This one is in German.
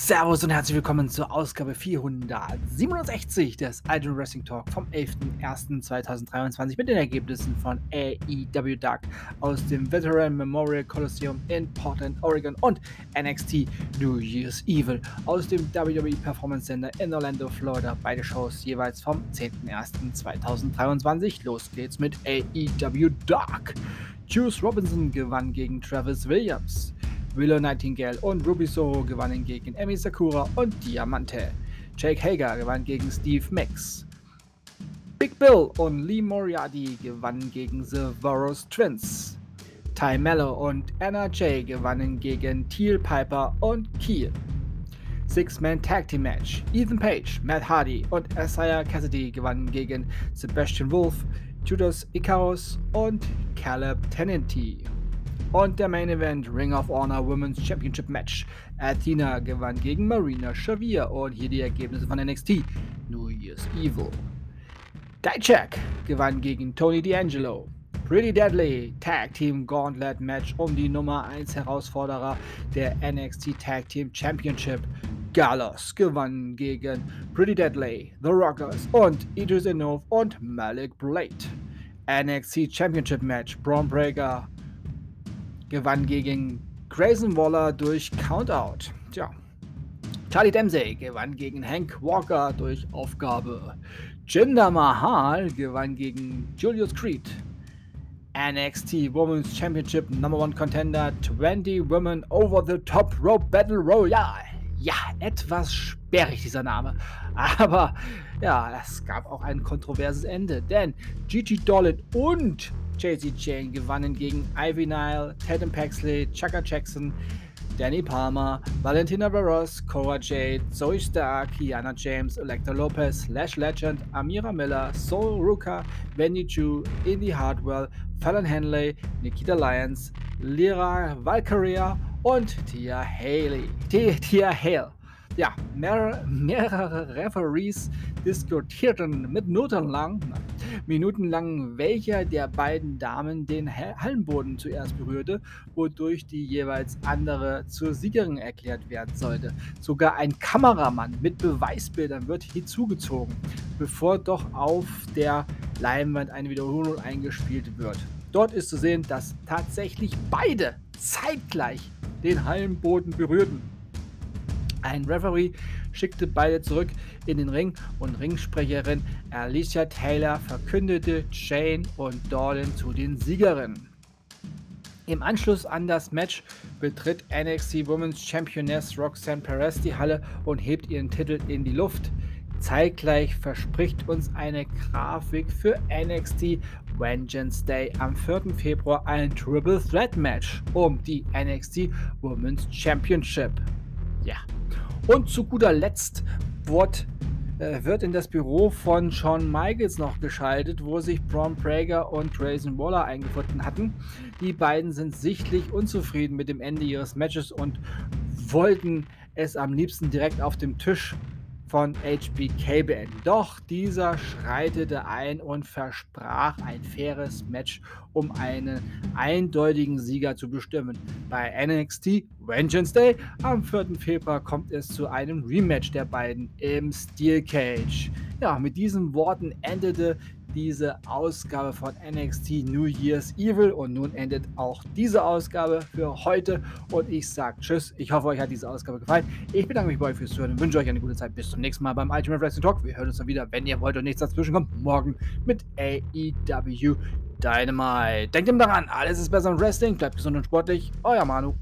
Servus und herzlich willkommen zur Ausgabe 467 des Idol Wrestling Talk vom 11.01.2023 mit den Ergebnissen von AEW Dark aus dem Veteran Memorial Coliseum in Portland, Oregon und NXT New Year's Evil aus dem WWE Performance Center in Orlando, Florida. Beide Shows jeweils vom 10.01.2023. Los geht's mit AEW Dark. Juice Robinson gewann gegen Travis Williams. Willow Nightingale und Ruby Soho gewannen gegen Emi Sakura und Diamante. Jake Hager gewann gegen Steve Mix. Big Bill und Lee Moriarty gewannen gegen The Varus Twins. Ty Mello und Anna Jay gewannen gegen Teal Piper und Kiel. Six-Man Tag Team Match. Ethan Page, Matt Hardy und Isaiah Cassidy gewannen gegen Sebastian Wolf, Judas Icarus und Caleb Tennenty. Und der Main Event Ring of Honor Women's Championship Match. Athena gewann gegen Marina Xavier und hier die Ergebnisse von NXT. New Year's Evil. Dijak gewann gegen Tony D'Angelo. Pretty Deadly Tag Team Gauntlet Match um die Nummer 1 Herausforderer der NXT Tag Team Championship. Gallows gewann gegen Pretty Deadly, The Rockers und Idris Enough und Malik Blade. NXT Championship Match Braun Breaker gewann gegen Grayson Waller durch Countout. Tja. Charlie Dempsey gewann gegen Hank Walker durch Aufgabe. Jinder Mahal gewann gegen Julius Creed. NXT Women's Championship Number One Contender 20 Women Over the Top Rope Battle Royale. Ja, etwas sperrig dieser Name. Aber ja, es gab auch ein kontroverses Ende, denn Gigi Dolan und JC Jane gewannen gegen Ivy Nile, Tatum Paxley, Chaka Jackson, Danny Palmer, Valentina Barros, Cora Jade, Zoe Stark, Kiana James, Electra Lopez, Lash Legend, Amira Miller, Soul Ruka, Benny Chu, Indy Hardwell, Fallon Henley, Nikita Lyons, Lyra Valkyria und Tia Haley. Tia Hale. Ja, mehr, mehrere Referees diskutierten minutenlang, minutenlang, welcher der beiden Damen den Hallenboden zuerst berührte, wodurch die jeweils andere zur Siegerin erklärt werden sollte. Sogar ein Kameramann mit Beweisbildern wird hinzugezogen, bevor doch auf der Leinwand eine Wiederholung eingespielt wird. Dort ist zu sehen, dass tatsächlich beide zeitgleich den Hallenboden berührten. Ein Referee schickte beide zurück in den Ring und Ringsprecherin Alicia Taylor verkündete Jane und Dawn zu den Siegerinnen. Im Anschluss an das Match betritt NXT Women's Championess Roxanne Perez die Halle und hebt ihren Titel in die Luft. Zeitgleich verspricht uns eine Grafik für NXT Vengeance Day am 4. Februar ein Triple Threat Match um die NXT Women's Championship. Ja. Und zu guter Letzt wird, äh, wird in das Büro von Shawn Michaels noch geschaltet, wo sich Braun Prager und Grayson Waller eingefunden hatten. Die beiden sind sichtlich unzufrieden mit dem Ende ihres Matches und wollten es am liebsten direkt auf dem Tisch von HBK beenden. Doch dieser schreitete ein und versprach ein faires Match, um einen eindeutigen Sieger zu bestimmen. Bei NXT Vengeance Day am 4. Februar kommt es zu einem Rematch der beiden im Steel Cage. Ja, mit diesen Worten endete diese Ausgabe von NXT New Year's Evil und nun endet auch diese Ausgabe für heute und ich sage Tschüss. Ich hoffe, euch hat diese Ausgabe gefallen. Ich bedanke mich bei euch fürs Zuhören und wünsche euch eine gute Zeit. Bis zum nächsten Mal beim Ultimate Wrestling Talk. Wir hören uns dann wieder, wenn ihr wollt und nichts dazwischen kommt, morgen mit AEW Dynamite. Denkt immer daran, alles ist besser im Wrestling. Bleibt gesund und sportlich. Euer Manu.